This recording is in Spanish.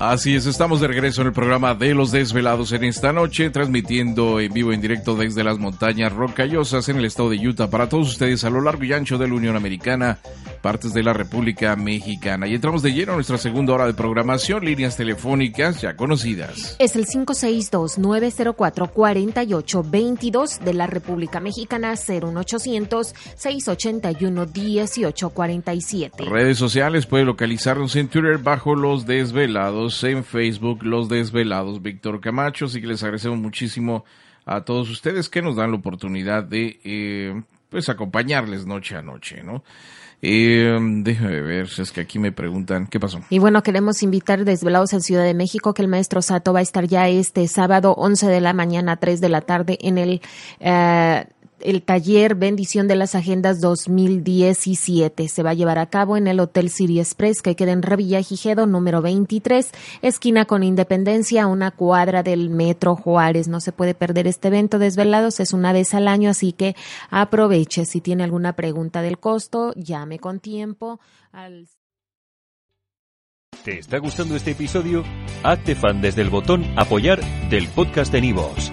Así es, estamos de regreso en el programa de Los Desvelados en esta noche, transmitiendo en vivo en directo desde las montañas rocallosas en el estado de Utah para todos ustedes a lo largo y ancho de la Unión Americana, partes de la República Mexicana. Y entramos de lleno a nuestra segunda hora de programación, líneas telefónicas ya conocidas. Es el 562-904-4822 de la República Mexicana, 01800-681-1847. Redes sociales, puede localizarnos en Twitter bajo Los Desvelados en Facebook, Los Desvelados, Víctor Camacho. Así que les agradecemos muchísimo a todos ustedes que nos dan la oportunidad de eh, pues acompañarles noche a noche, ¿no? Eh, déjame ver, es que aquí me preguntan, ¿qué pasó? Y bueno, queremos invitar Desvelados en Ciudad de México que el maestro Sato va a estar ya este sábado 11 de la mañana, 3 de la tarde en el... Eh, el taller Bendición de las Agendas 2017 se va a llevar a cabo en el Hotel City Express que queda en Revilla Gijedo número 23, esquina con Independencia, una cuadra del Metro Juárez. No se puede perder este evento desvelados, es una vez al año, así que aproveche. Si tiene alguna pregunta del costo, llame con tiempo ¿Te está gustando este episodio? Hazte fan desde el botón apoyar del podcast de Nivos.